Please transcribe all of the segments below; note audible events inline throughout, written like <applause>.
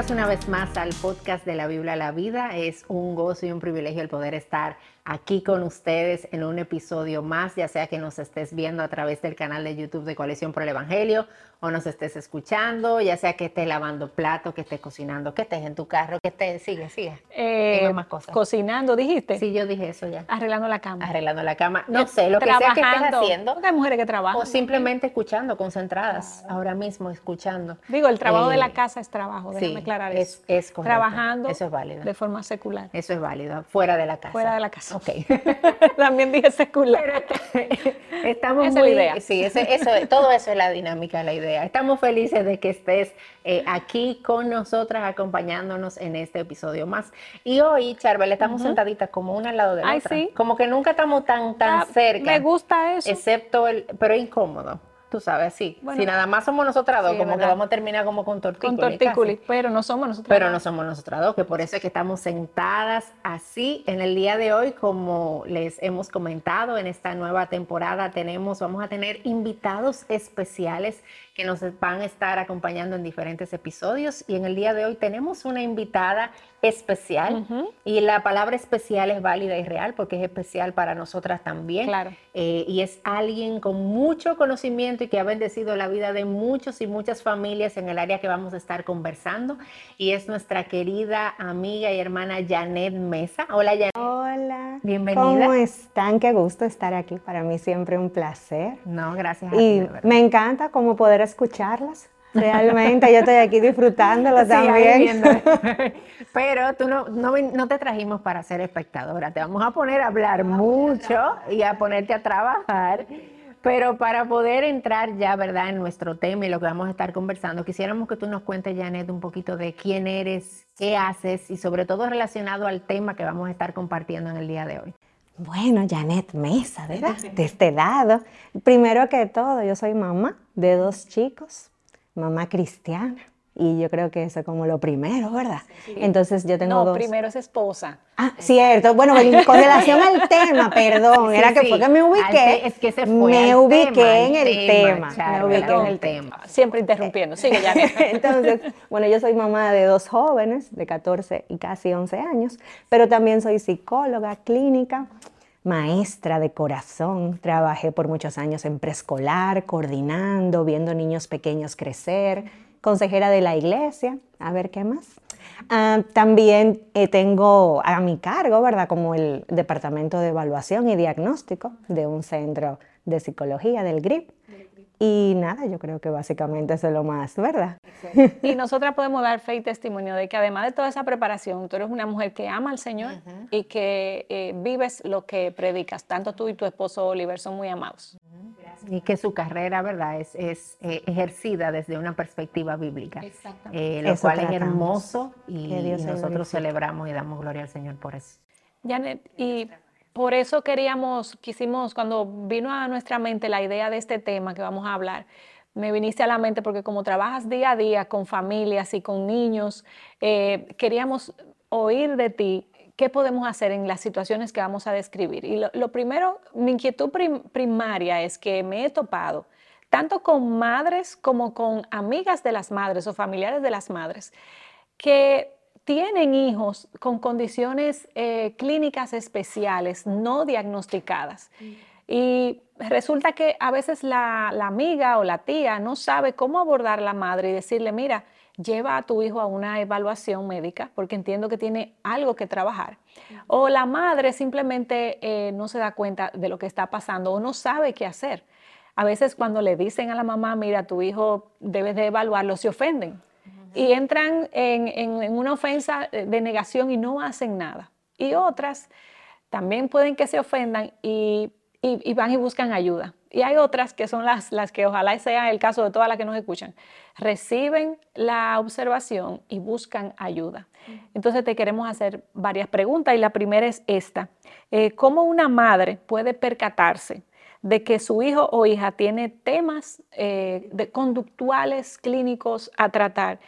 Bienvenidos una vez más al podcast de la Biblia a la Vida. Es un gozo y un privilegio el poder estar aquí con ustedes en un episodio más, ya sea que nos estés viendo a través del canal de YouTube de Coalición por el Evangelio o nos estés escuchando, ya sea que estés lavando plato, que estés cocinando, que estés en tu carro, que estés, sigue, sigue. Eh, más cosas. Cocinando, dijiste. Sí, yo dije eso ya. Arreglando la cama. Arreglando la cama. No sé, lo que sea que estés haciendo. hay mujeres que trabajan. O simplemente escuchando, concentradas, ahora mismo escuchando. Digo, el trabajo de la eh, casa es trabajo, déjame sí, aclarar es, eso. Es correcto. Trabajando eso es válido. de forma secular. Eso es válido, fuera de la casa. Fuera de la casa. Ok. <laughs> También dije secular. estamos Esa muy, es la idea. Sí, eso, todo eso es la dinámica, la idea. Estamos felices de que estés eh, aquí con nosotras, acompañándonos en este episodio más. Y hoy, Charbel, estamos sentaditas como una al lado de la Ay, otra. sí. Como que nunca estamos tan, tan Ah, cerca. Me gusta eso. Excepto el, pero incómodo. Tú sabes, sí. Bueno, si nada más somos nosotras dos, sí, como que vamos a terminar como con tortícolis. con tortícolis, pero no somos nosotros. Pero no somos nosotras dos, que por eso es que estamos sentadas así en el día de hoy, como les hemos comentado en esta nueva temporada, tenemos, vamos a tener invitados especiales que nos van a estar acompañando en diferentes episodios y en el día de hoy tenemos una invitada especial y la palabra especial es válida y real porque es especial para nosotras también. Claro. Eh, y es alguien con mucho conocimiento y que ha bendecido la vida de muchos y muchas familias en el área que vamos a estar conversando. Y es nuestra querida amiga y hermana Janet Mesa. Hola Janet. Hola. Bienvenida. ¿Cómo están? Qué gusto estar aquí. Para mí siempre un placer. No, gracias a ti. Y verdad. me encanta como poder escucharlas. Realmente yo estoy aquí disfrutándolo Sí, también. <laughs> Pero tú no, no, no te trajimos para ser espectadora, te vamos a poner a hablar mucho y a ponerte a trabajar. Pero para poder entrar ya, ¿verdad?, en nuestro tema y lo que vamos a estar conversando, quisiéramos que tú nos cuentes, Janet, un poquito de quién eres, qué haces y sobre todo relacionado al tema que vamos a estar compartiendo en el día de hoy. Bueno, Janet Mesa, ¿verdad? De este lado. Primero que todo, yo soy mamá de dos chicos, mamá cristiana. Y yo creo que eso es como lo primero, ¿verdad? Entonces yo tengo no, dos. primero es esposa. Ah, cierto. Bueno, <laughs> con relación al tema, perdón, Sí, era que sí. fue que me ubiqué. te- es que se fue me al ubiqué tema, en el tema, tema. Me ubiqué en el tema. Siempre interrumpiendo. Sigue, Janet. <laughs> Entonces, bueno, yo soy mamá de dos jóvenes de 14 y casi 11 años, pero también soy psicóloga clínica, maestra de corazón. Trabajé por muchos años en preescolar, coordinando, viendo niños pequeños crecer, consejera de la iglesia, a ver qué más. Ah, también eh, tengo a mi cargo, ¿verdad? Como el departamento de evaluación y diagnóstico de un centro de psicología del GRIP. Y nada, yo creo que básicamente eso es lo más, ¿verdad? Y <laughs> nosotras podemos dar fe y testimonio de que además de toda esa preparación, tú eres una mujer que ama al Señor y que eh, vives lo que predicas. Tanto tú y tu esposo Oliver son muy amados. Y que su carrera, ¿verdad?, es, es eh, ejercida desde una perspectiva bíblica. Exactamente. Eh, lo Eso cual es hermoso y, nosotros celebramos y damos gloria al Señor por eso. Janet, y por eso queríamos, quisimos, cuando vino a nuestra mente la idea de este tema que vamos a hablar, me viniste a la mente porque como trabajas día a día con familias y con niños, eh, queríamos oír de ti qué podemos hacer en las situaciones que vamos a describir. Y lo, primero, mi inquietud prim- primaria es que me he topado tanto con madres como con amigas de las madres o familiares de las madres que tienen hijos con condiciones eh, clínicas especiales no diagnosticadas. Y resulta que a veces la, la amiga o la tía no sabe cómo abordar a la madre y decirle, mira, lleva a tu hijo a una evaluación médica porque entiendo que tiene algo que trabajar. O la madre simplemente eh, no se da cuenta de lo que está pasando o no sabe qué hacer. A veces cuando le dicen a la mamá, mira, tu hijo debes de evaluarlo, se ofenden y entran en, en- en una ofensa de negación y no hacen nada. Y otras también pueden que se ofendan y, y- y van y buscan ayuda. Y hay otras que son las, las que ojalá sea el caso de todas las que nos escuchan. Reciben la observación y buscan ayuda. Entonces te queremos hacer varias preguntas y la primera es esta. Eh, ¿Cómo una madre puede percatarse de que su hijo o hija tiene temas eh, de conductuales clínicos a tratar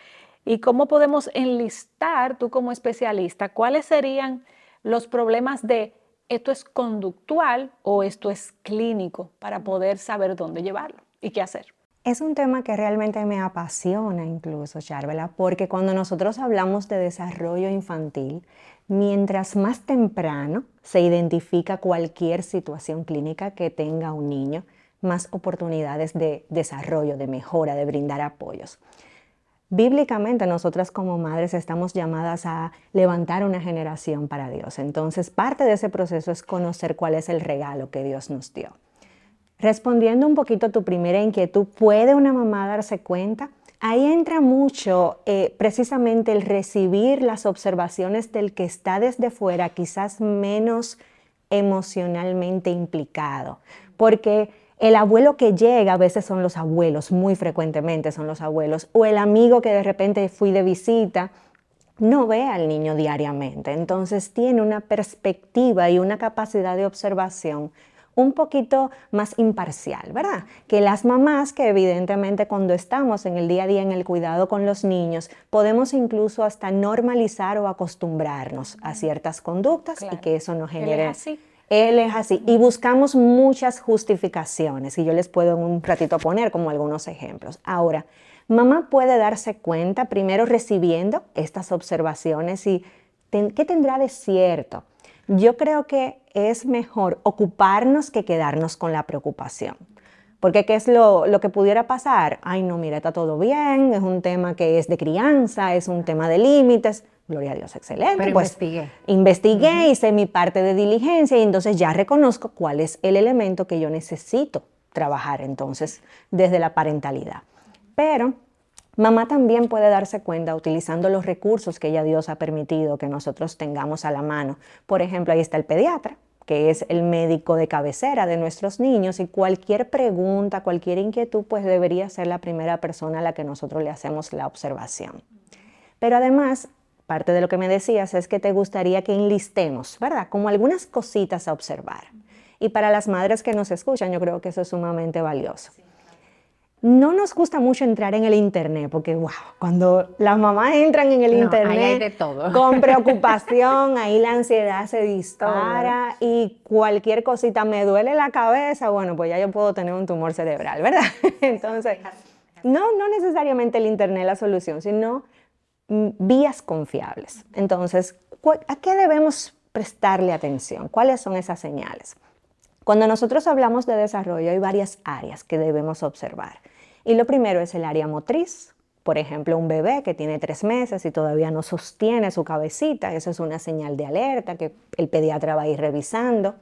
y cómo podemos enlistar, tú como especialista, cuáles serían los problemas de esto es conductual o esto es clínico para poder saber dónde llevarlo y qué hacer. Es un tema que realmente me apasiona incluso, Charvela, porque cuando nosotros hablamos de desarrollo infantil, mientras más temprano se identifica cualquier situación clínica que tenga un niño, más oportunidades de desarrollo, de mejora, de brindar apoyos. Bíblicamente nosotras como madres estamos llamadas a levantar una generación para Dios. Entonces parte de ese proceso es conocer cuál es el regalo que Dios nos dio. Respondiendo un poquito a tu primera inquietud, ¿puede una mamá darse cuenta? Ahí entra mucho eh, precisamente el recibir las observaciones del que está desde fuera, quizás menos emocionalmente implicado, porque el abuelo que llega a veces son los abuelos, muy frecuentemente son los abuelos, o el amigo que de repente fui de visita, no ve al niño diariamente, entonces tiene una perspectiva y una capacidad de observación un poquito más imparcial, ¿verdad? Que las mamás que evidentemente cuando estamos en el día a día en el cuidado con los niños, podemos incluso hasta normalizar o acostumbrarnos a ciertas conductas y que eso no genere... Él es así. Él es así. Y buscamos muchas justificaciones, y yo les puedo en un ratito poner como algunos ejemplos. Ahora, mamá puede darse cuenta primero recibiendo estas observaciones y ¿qué tendrá de cierto? Yo creo que es mejor ocuparnos que quedarnos con la preocupación. Porque ¿qué es lo, que pudiera pasar? Ay, no, mira, está todo bien, es un tema que es de crianza, es un tema de límites. Gloria a Dios, excelente. Pero pues investigué. Investigué, hice mi parte de diligencia y entonces ya reconozco cuál es el elemento que yo necesito trabajar entonces desde la parentalidad. Pero Mamá también puede darse cuenta utilizando los recursos que ya Dios ha permitido que nosotros tengamos a la mano. Por ejemplo, ahí está el pediatra, que es el médico de cabecera de nuestros niños y cualquier pregunta, cualquier inquietud, pues debería ser la primera persona a la que nosotros le hacemos la observación. Pero además, parte de lo que me decías es que te gustaría que enlistemos, ¿verdad? Como algunas cositas a observar. Y para las madres que nos escuchan, yo creo que eso es sumamente valioso. No nos gusta mucho entrar en el internet porque, wow, cuando las mamás entran en el No, internet ahí hay de todo. con <laughs> preocupación, ahí la ansiedad se dispara y cualquier cosita me duele la cabeza, bueno, pues ya yo puedo tener un tumor cerebral, ¿verdad? <laughs> Entonces, no, no necesariamente el internet es la solución, sino mm, vías confiables. Entonces, ¿cu- ¿a qué debemos prestarle atención? ¿Cuáles son esas señales? Cuando nosotros hablamos de desarrollo hay varias áreas que debemos observar. Y lo primero es el área motriz. Por ejemplo, un bebé que tiene tres meses y todavía no sostiene su cabecita, eso es una señal de alerta que el pediatra va a ir revisando.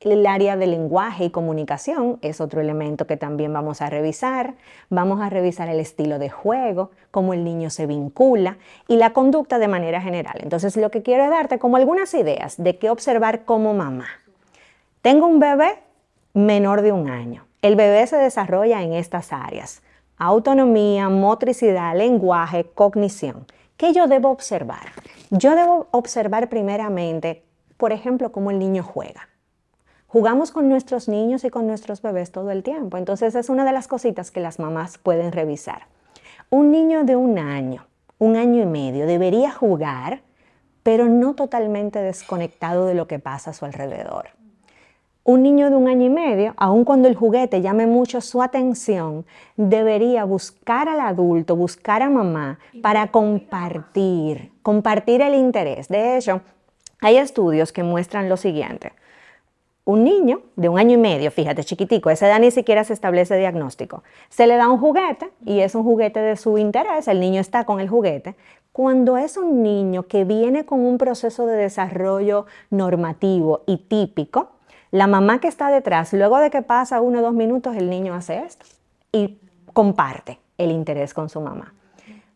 El área de lenguaje y comunicación es otro elemento que también vamos a revisar. Vamos a revisar el estilo de juego, cómo el niño se vincula y la conducta de manera general. Entonces, lo que quiero es darte como algunas ideas de qué observar como mamá. Tengo un bebé menor de un año. El bebé se desarrolla en estas áreas. Autonomía, motricidad, lenguaje, cognición. ¿Qué yo debo observar? Yo debo observar primeramente, por ejemplo, cómo el niño juega. Jugamos con nuestros niños y con nuestros bebés todo el tiempo. Entonces es una de las cositas que las mamás pueden revisar. Un niño de un año, un año y medio, debería jugar, pero no totalmente desconectado de lo que pasa a su alrededor. Un niño de un año y medio, aun cuando el juguete llame mucho su atención, debería buscar al adulto, buscar a mamá para compartir, compartir el interés. De hecho, hay estudios que muestran lo siguiente. Un niño de un año y medio, fíjate, chiquitico, esa edad ni siquiera se establece diagnóstico. Se le da un juguete y es un juguete de su interés, el niño está con el juguete. Cuando es un niño que viene con un proceso de desarrollo normativo y típico, la mamá que está detrás, luego de que pasa uno o dos minutos, el niño hace esto y comparte el interés con su mamá.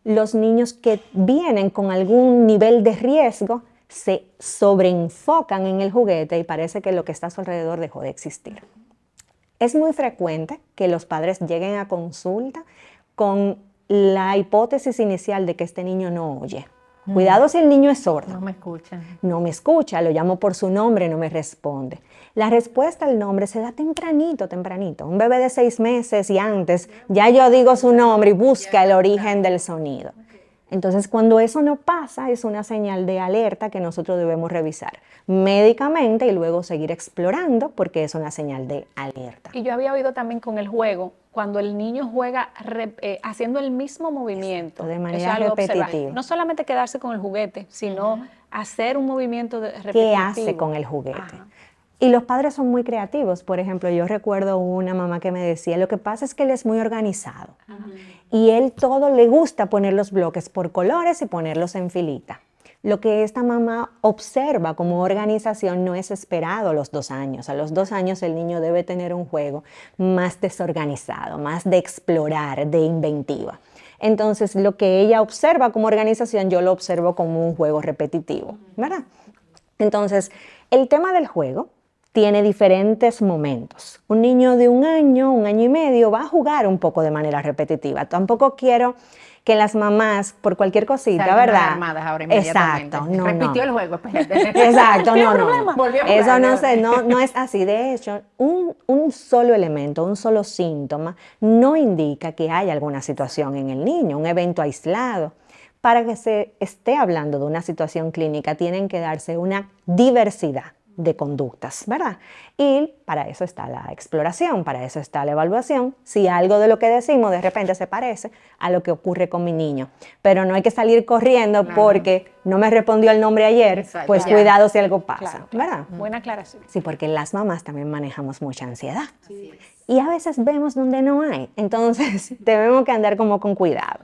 Los niños que vienen con algún nivel de riesgo se sobreenfocan en el juguete y parece que lo que está a su alrededor dejó de existir. Es muy frecuente que los padres lleguen a consulta con la hipótesis inicial de que este niño no oye. Cuidado si el niño es sordo No me escuchan. no me escucha, lo llamo por su nombre, no me responde. La respuesta al nombre se da tempranito, tempranito. Un bebé de seis meses y antes, ya yo digo su nombre y busca el origen del sonido. Entonces, cuando eso no pasa, es una señal de alerta que nosotros debemos revisar médicamente y luego seguir explorando porque es una señal de alerta. Y yo había oído también con el juego, cuando el niño juega eh, haciendo el mismo movimiento. de manera repetitiva. No solamente quedarse con el juguete, sino hacer un movimiento repetitivo. ¿Qué hace con el juguete? Y los padres son muy creativos. Por ejemplo, yo recuerdo una mamá que me decía, lo que pasa es que él es muy organizado. Y él todo le gusta poner los bloques por colores y ponerlos en filita. Lo que esta mamá observa como organización no es esperado a los dos años. A los dos años el niño debe tener un juego más desorganizado, más de explorar, de inventiva. Entonces, lo que ella observa como organización, yo lo observo como un juego repetitivo, ¿verdad? Entonces, el tema del juego tiene diferentes momentos. Un niño de un año, un año y medio, va a jugar un poco de manera repetitiva. Tampoco quiero que las mamás, por cualquier cosita, ¿verdad? Armadas ahora Exacto, no, Repitió el juego, espérate. <laughs> Exacto, no, no. Eso no, sé, no, no es así. De hecho, un, un solo elemento, un solo síntoma, no indica que haya alguna situación en el niño, un evento aislado. Para que se esté hablando de una situación clínica, tienen que darse una diversidad de conductas, ¿verdad? Y para eso está la exploración, para eso está la evaluación. Si algo de lo que decimos de repente se parece a lo que ocurre con mi niño, pero no hay que salir corriendo porque no me respondió el nombre ayer, pues cuidado si algo pasa, ¿verdad? Buena aclaración. Sí, porque las mamás también manejamos mucha ansiedad. Y a veces vemos donde no hay, entonces <laughs> debemos que andar como con cuidado.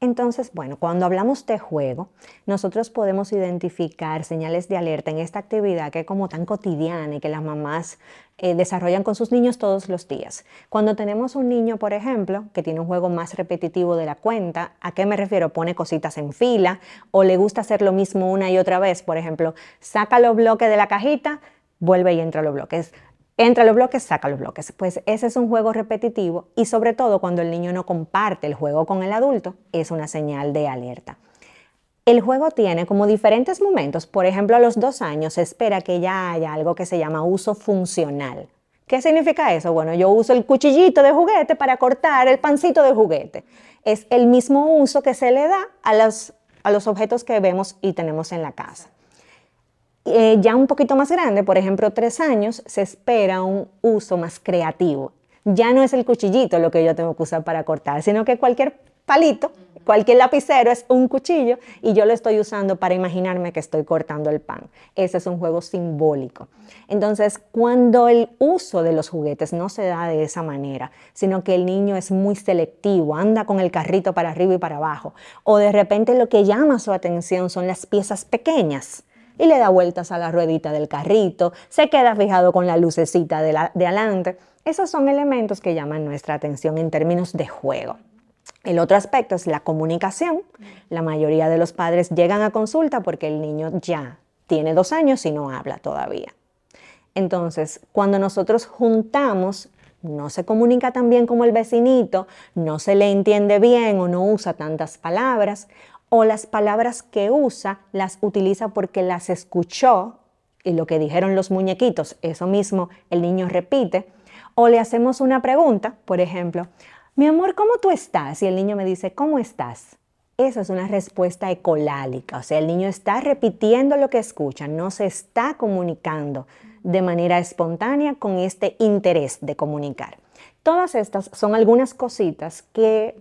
Entonces, bueno, cuando hablamos de juego, nosotros podemos identificar señales de alerta en esta actividad que es como tan cotidiana y que las mamás eh, desarrollan con sus niños todos los días. Cuando tenemos un niño, por ejemplo, que tiene un juego más repetitivo de la cuenta, ¿a qué me refiero? Pone cositas en fila o le gusta hacer lo mismo una y otra vez, por ejemplo, saca los bloques de la cajita, vuelve y entra los bloques Entra los bloques, saca los bloques. Pues ese es un juego repetitivo y sobre todo cuando el niño no comparte el juego con el adulto, es una señal de alerta. El juego tiene como diferentes momentos. Por ejemplo, a los dos años se espera que ya haya algo que se llama uso funcional. ¿Qué significa eso? Bueno, yo uso el cuchillito de juguete para cortar el pancito de juguete. Es el mismo uso que se le da a los, a los objetos que vemos y tenemos en la casa. Eh, ya un poquito más grande, por ejemplo, tres años, se espera un uso más creativo. Ya no es el cuchillito lo que yo tengo que usar para cortar, sino que cualquier palito, cualquier lapicero es un cuchillo y yo lo estoy usando para imaginarme que estoy cortando el pan. Ese es un juego simbólico. Entonces, cuando el uso de los juguetes no se da de esa manera, sino que el niño es muy selectivo, anda con el carrito para arriba y para abajo, o de repente lo que llama su atención son las piezas pequeñas, y le da vueltas a la ruedita del carrito, se queda fijado con la lucecita de, de adelante. Esos son elementos que llaman nuestra atención en términos de juego. El otro aspecto es la comunicación. La mayoría de los padres llegan a consulta porque el niño ya tiene dos años y no habla todavía. Entonces, cuando nosotros juntamos, no se comunica tan bien como el vecinito, no se le entiende bien o no usa tantas palabras, o las palabras que usa las utiliza porque las escuchó y lo que dijeron los muñequitos, eso mismo el niño repite, o le hacemos una pregunta, por ejemplo, mi amor, ¿cómo tú estás? Y el niño me dice, ¿cómo estás? Eso es una respuesta ecolálica, o sea, el niño está repitiendo lo que escucha, no se está comunicando de manera espontánea con este interés de comunicar. Todas estas son algunas cositas que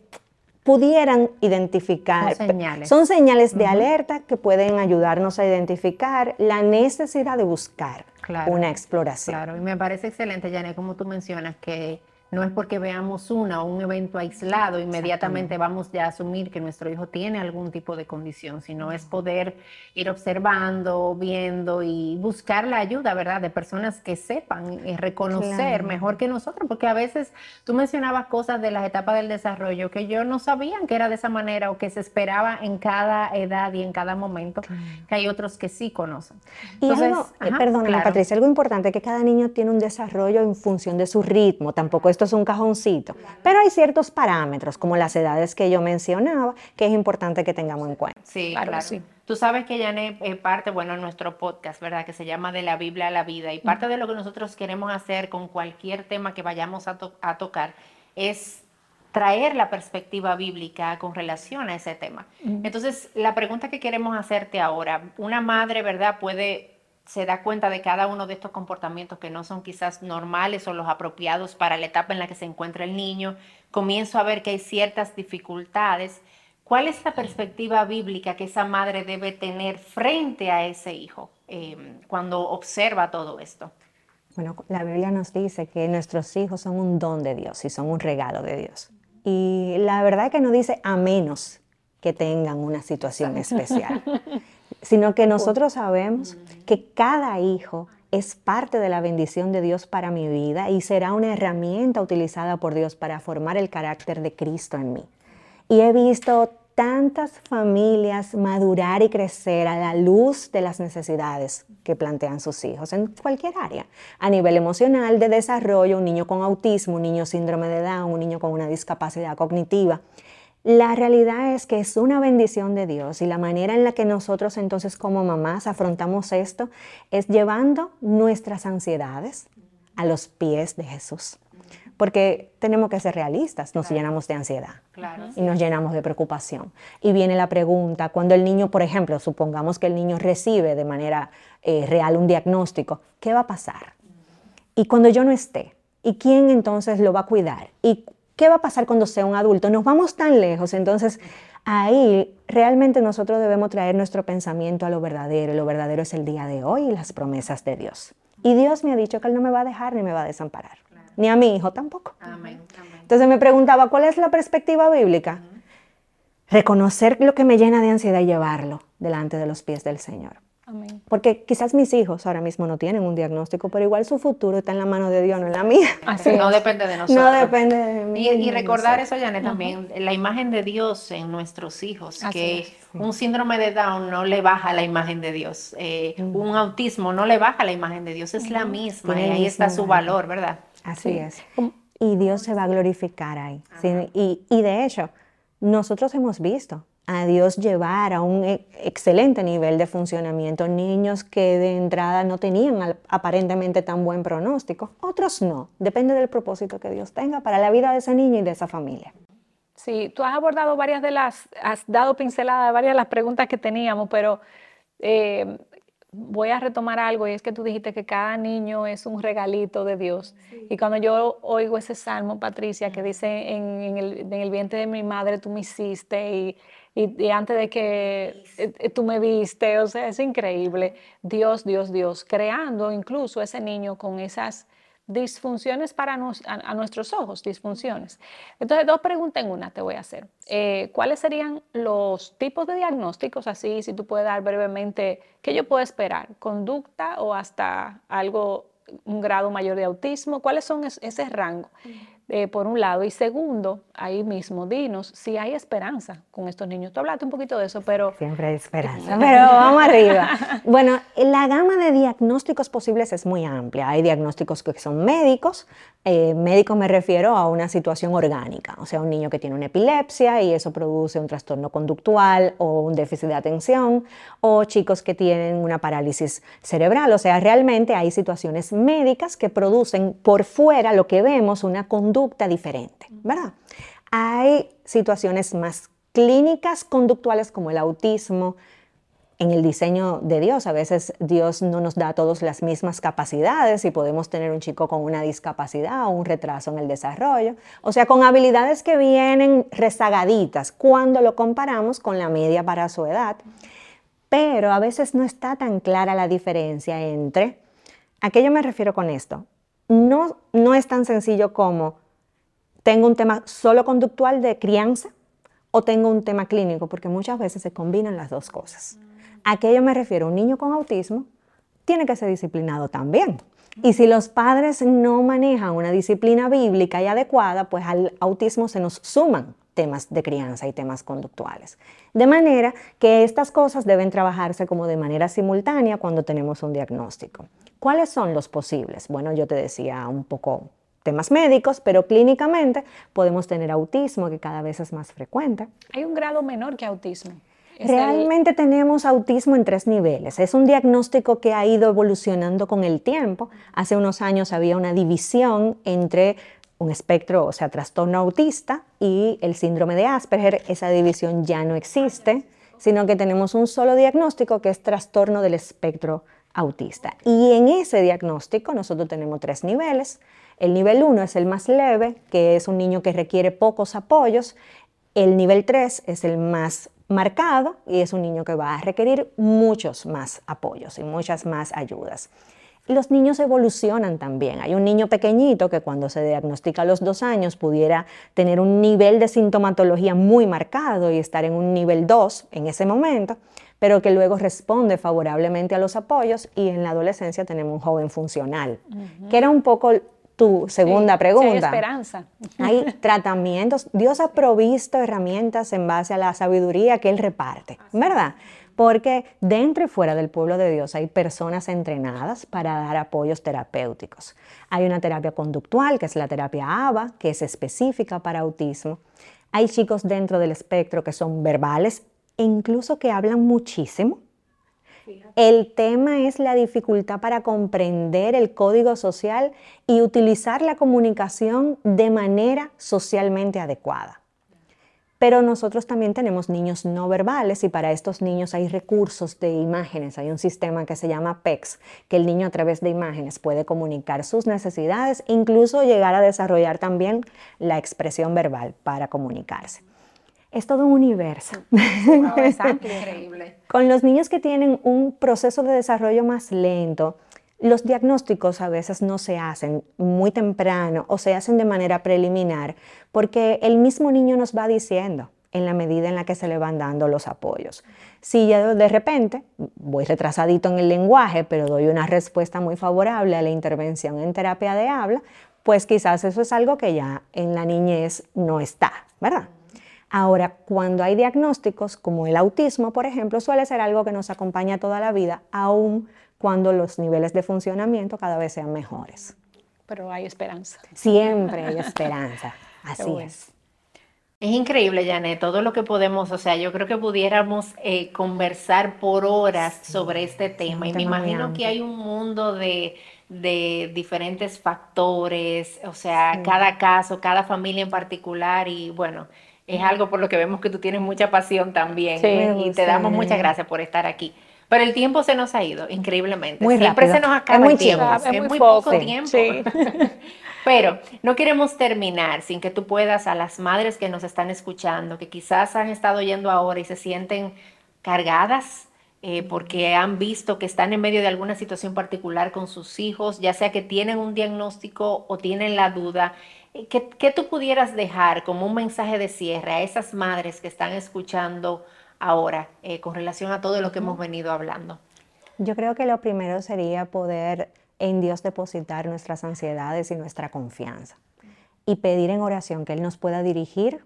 pudieran identificar. Son señales. Son señales de alerta que pueden ayudarnos a identificar la necesidad de buscar una exploración. Claro, y me parece excelente, Janet, como tú mencionas, que no es porque veamos una o un evento aislado, inmediatamente vamos ya a asumir que nuestro hijo tiene algún tipo de condición, sino es poder ir observando, viendo y buscar la ayuda, ¿verdad? De personas que sepan y reconocer mejor que nosotros, porque a veces tú mencionabas cosas de las etapas del desarrollo que yo no sabían que era de esa manera o que se esperaba en cada edad y en cada momento, que hay otros que sí conocen. y algo, eh, Patricia, algo importante que cada niño tiene un desarrollo en función de su ritmo, tampoco es esto es un cajoncito. Pero hay ciertos parámetros, como las edades que yo mencionaba, que es importante que tengamos en cuenta. Sí, claro. Sí. Tú sabes que ya es parte, bueno, de nuestro podcast, ¿verdad? Que se llama De la Biblia a la vida. Y parte de lo que nosotros queremos hacer con cualquier tema que vayamos a, a tocar es traer la perspectiva bíblica con relación a ese tema. Entonces, la pregunta que queremos hacerte ahora, una madre, ¿verdad? Puede se da cuenta de cada uno de estos comportamientos que no son quizás normales o los apropiados para la etapa en la que se encuentra el niño, comienzo a ver que hay ciertas dificultades. ¿Cuál es la perspectiva bíblica que esa madre debe tener frente a ese hijo em, cuando observa todo esto? Bueno, la Biblia nos dice que nuestros hijos son un don de Dios y son un regalo de Dios. Y la verdad es que no dice a menos que tengan una situación <laughs> especial. Sino que nosotros sabemos que cada hijo es parte de la bendición de Dios para mi vida y será una herramienta utilizada por Dios para formar el carácter de Cristo en mí. Y he visto tantas familias madurar y crecer a la luz de las necesidades que plantean sus hijos en cualquier área, a nivel emocional, de desarrollo, un niño con autismo, un niño síndrome de Down, un niño con una discapacidad cognitiva. La realidad es que es una bendición de Dios y la manera en la que nosotros entonces como mamás afrontamos esto es llevando nuestras ansiedades a los pies de Jesús. Porque tenemos que ser realistas, nos llenamos de ansiedad y nos llenamos de preocupación. Y viene la pregunta, cuando el niño, por ejemplo, supongamos que el niño recibe de manera eh, real un diagnóstico, ¿qué va a pasar? Y cuando yo no esté, ¿y quién entonces lo va a cuidar? ¿Y ¿Qué va a pasar cuando sea un adulto? Nos vamos tan lejos, entonces ahí realmente nosotros debemos traer nuestro pensamiento a lo verdadero. Lo verdadero es el día de hoy y las promesas de Dios. Y Dios me ha dicho que Él no me va a dejar ni me va a desamparar. Ni a mi hijo tampoco. Entonces me preguntaba, ¿cuál es la perspectiva bíblica? Reconocer lo que me llena de ansiedad y llevarlo delante de los pies del Señor. Porque quizás mis hijos ahora mismo no tienen un diagnóstico, pero igual su futuro está en la mano de Dios, no en la mía. Así no depende de nosotros. No depende de mí. Y, recordar eso, Janet, también, la imagen de Dios en nuestros hijos, que un síndrome de Down no le baja la imagen de Dios, eh, un autismo no le baja la imagen de Dios, es la misma y ahí está su valor, ¿verdad? Así es. Y Dios se va a glorificar ahí. y, y de hecho, nosotros hemos visto a Dios llevar a un e, excelente nivel de funcionamiento niños que de entrada no tenían aparentemente tan buen pronóstico, otros no, depende del propósito que Dios tenga para la vida de ese niño y de esa familia. Sí, tú has abordado varias de las, has dado pincelada de varias de las preguntas que teníamos, pero eh, voy a retomar algo y es que tú dijiste que cada niño es un regalito de Dios. Y cuando yo oigo ese salmo, Patricia, que dice, en, el, en, el, vientre de mi madre tú me hiciste y y, antes de que eh, eh, tú me viste, o sea, es increíble. Dios, Dios, Dios, creando incluso ese niño con esas disfunciones para a, nuestros ojos, disfunciones. Entonces, dos preguntas en una te voy a hacer. Eh, ¿Cuáles serían los tipos de diagnósticos así, si tú puedes dar brevemente, qué yo puedo esperar? ¿Conducta o hasta algo, un grado mayor de autismo? ¿Cuáles son ese rango? Eh, por un lado. Y segundo, ahí mismo, dinos si hay esperanza con estos niños. Tú hablaste un poquito de eso, pero... Siempre hay esperanza, <laughs> pero vamos arriba. <laughs> Bueno, la gama de diagnósticos posibles es muy amplia. Hay diagnósticos que son médicos. Eh, médico me refiero a una situación orgánica, o sea, un niño que tiene una epilepsia y eso produce un trastorno conductual o un déficit de atención, o chicos que tienen una parálisis cerebral. O sea, realmente hay situaciones médicas que producen por fuera lo que vemos, una conducta diferente, ¿verdad? Hay situaciones más clínicas conductuales como el autismo, en el diseño de Dios. A veces Dios no nos da a todos las mismas capacidades y podemos tener un chico con una discapacidad o un retraso en el desarrollo. O sea, con habilidades que vienen rezagaditas cuando lo comparamos con la media para su edad. Pero a veces no está tan clara la diferencia entre... ¿A qué yo me refiero con esto? No, no es tan sencillo como tengo un tema solo conductual de crianza o tengo un tema clínico, porque muchas veces se combinan las dos cosas. ¿A me refiero? Un niño con autismo tiene que ser disciplinado también. Y si los padres no manejan una disciplina bíblica y adecuada, pues al autismo se nos suman temas de crianza y temas conductuales. De manera que estas cosas deben trabajarse como de manera simultánea cuando tenemos un diagnóstico. ¿Cuáles son los posibles? Bueno, yo te decía un poco temas médicos, pero clínicamente podemos tener autismo, que cada vez es más frecuente. Hay un grado menor que autismo. Realmente tenemos autismo en tres niveles. Es un diagnóstico que ha ido evolucionando con el tiempo. Hace unos años había una división entre un espectro, o sea, trastorno autista y el síndrome de Asperger, esa división ya no existe, sino que tenemos un solo diagnóstico que es trastorno del espectro autista. Y en ese diagnóstico nosotros tenemos tres niveles. El nivel 1 es el más leve, que es un niño que requiere pocos apoyos. El nivel 3 es el más marcado y es un niño que va a requerir muchos más apoyos y muchas más ayudas. Los niños evolucionan también. Hay un niño pequeñito que cuando se diagnostica a los dos años pudiera tener un nivel de sintomatología muy marcado y estar en un nivel 2 en ese momento, pero que luego responde favorablemente a los apoyos y en la adolescencia tenemos un joven funcional, que era un poco tu segunda pregunta. hay esperanza. Hay <laughs> tratamientos. Dios ha provisto herramientas en base a la sabiduría que Él reparte, ¿verdad? Porque dentro y fuera del pueblo de Dios hay personas entrenadas para dar apoyos terapéuticos. Hay una terapia conductual, que es la terapia ABA, que es específica para autismo. Hay chicos dentro del espectro que son verbales e incluso que hablan muchísimo el tema es la dificultad para comprender el código social y utilizar la comunicación de manera socialmente adecuada. Pero nosotros también tenemos niños no verbales y para estos niños hay recursos de imágenes. Hay un sistema que se llama PEX, que el niño a través de imágenes puede comunicar sus necesidades, incluso llegar a desarrollar también la expresión verbal para comunicarse es todo un universo. <laughs> es increíble. Con los niños que tienen un proceso de desarrollo más lento, los diagnósticos a veces no se hacen muy temprano o se hacen de manera preliminar porque el mismo niño nos va diciendo en la medida en la que se le van dando los apoyos. Si ya de repente voy retrasadito en el lenguaje, pero doy una respuesta muy favorable a la intervención en terapia de habla, pues quizás eso es algo que ya en la niñez no está, ¿verdad? Ahora, cuando hay diagnósticos como el autismo, por ejemplo, suele ser algo que nos acompaña toda la vida, aun cuando los niveles de funcionamiento cada vez sean mejores. Pero hay esperanza. Siempre hay <laughs> esperanza, así es. Es increíble, Janet, todo lo que podemos, o sea, yo creo que pudiéramos eh, conversar por horas sobre este tema y me imagino que hay un mundo de, diferentes factores, o sea, cada caso, cada familia en particular y bueno, es algo por lo que vemos que tú tienes mucha pasión también y te damos muchas gracias por estar aquí. Pero el tiempo se nos ha ido increíblemente. Muy Siempre se nos acaba muy el tiempo. Es, muy, poco tiempo. <laughs> Pero no queremos terminar sin que tú puedas a las madres que nos están escuchando, que quizás han estado yendo ahora y se sienten cargadas eh, porque han visto que están en medio de alguna situación particular con sus hijos, ya sea que tienen un diagnóstico o tienen la duda ¿Qué, tú pudieras dejar como un mensaje de cierre a esas madres que están escuchando ahora eh, con relación a todo lo que hemos venido hablando? Yo creo que lo primero sería poder en Dios depositar nuestras ansiedades y nuestra confianza y pedir en oración que Él nos pueda dirigir,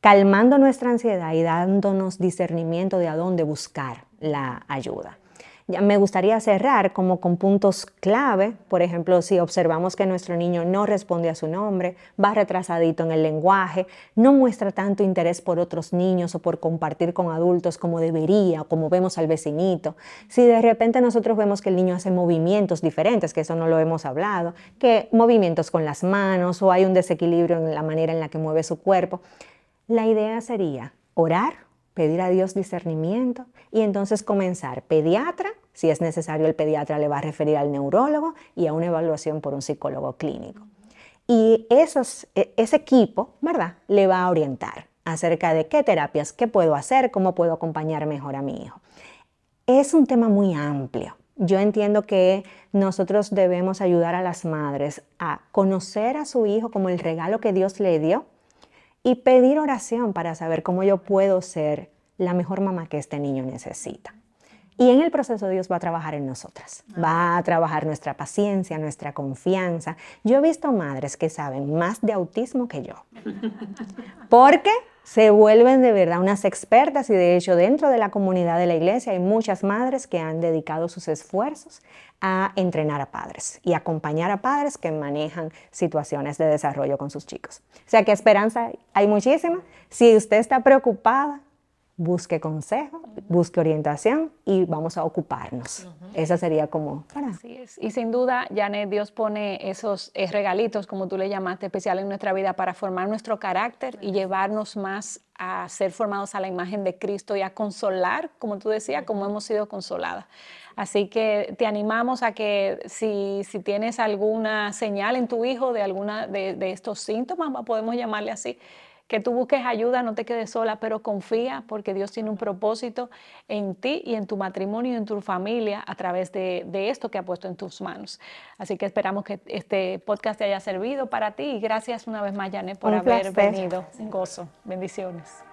calmando nuestra ansiedad y dándonos discernimiento de a dónde buscar la ayuda me gustaría cerrar como con puntos clave, por ejemplo, si observamos que nuestro niño no responde a su nombre, va retrasadito en el lenguaje, no muestra tanto interés por otros niños o por compartir con adultos como debería como vemos al vecinito, si de repente nosotros vemos que el niño hace movimientos diferentes, que eso no lo hemos hablado, que movimientos con las manos o hay un desequilibrio en la manera en la que mueve su cuerpo, la idea sería orar pedir a Dios discernimiento y entonces comenzar pediatra, si es necesario el pediatra le va a referir al neurólogo y a una evaluación por un psicólogo clínico. Y esos, e, ese equipo, ¿verdad?, le va a orientar acerca de qué terapias, qué puedo hacer, cómo puedo acompañar mejor a mi hijo. Es un tema muy amplio. Yo entiendo que nosotros debemos ayudar a las madres a conocer a su hijo como el regalo que Dios le dio y pedir oración para saber cómo yo puedo ser la mejor mamá que este niño necesita. Y en el proceso Dios va a trabajar en nosotras, va a trabajar nuestra paciencia, nuestra confianza. Yo he visto madres que saben más de autismo que yo, <laughs> porque se vuelven de verdad unas expertas y de hecho dentro de la comunidad de la iglesia hay muchas madres que han dedicado sus esfuerzos a entrenar a padres y acompañar a padres que manejan situaciones de desarrollo con sus chicos. O sea que esperanza hay muchísima. Si usted está preocupada, busque consejo, busque orientación y vamos a ocuparnos. Esa sería como para... Así es. Y sin duda, Janet, Dios pone esos eh, regalitos, como tú le llamaste, especial en nuestra vida para formar nuestro carácter y llevarnos más a ser formados a la imagen de Cristo y a consolar, como tú decías, como hemos sido consoladas. Así que te animamos a que si, si tienes alguna señal en tu hijo de alguna de, de estos síntomas, podemos llamarle así, que tú busques ayuda, no te quedes sola, pero confía porque Dios tiene un propósito en ti y en tu matrimonio y en tu familia a través de, de esto que ha puesto en tus manos. Así que esperamos que este podcast te haya servido para ti y gracias una vez más, Janet, por Un haber placer. venido. Gozo. Bendiciones.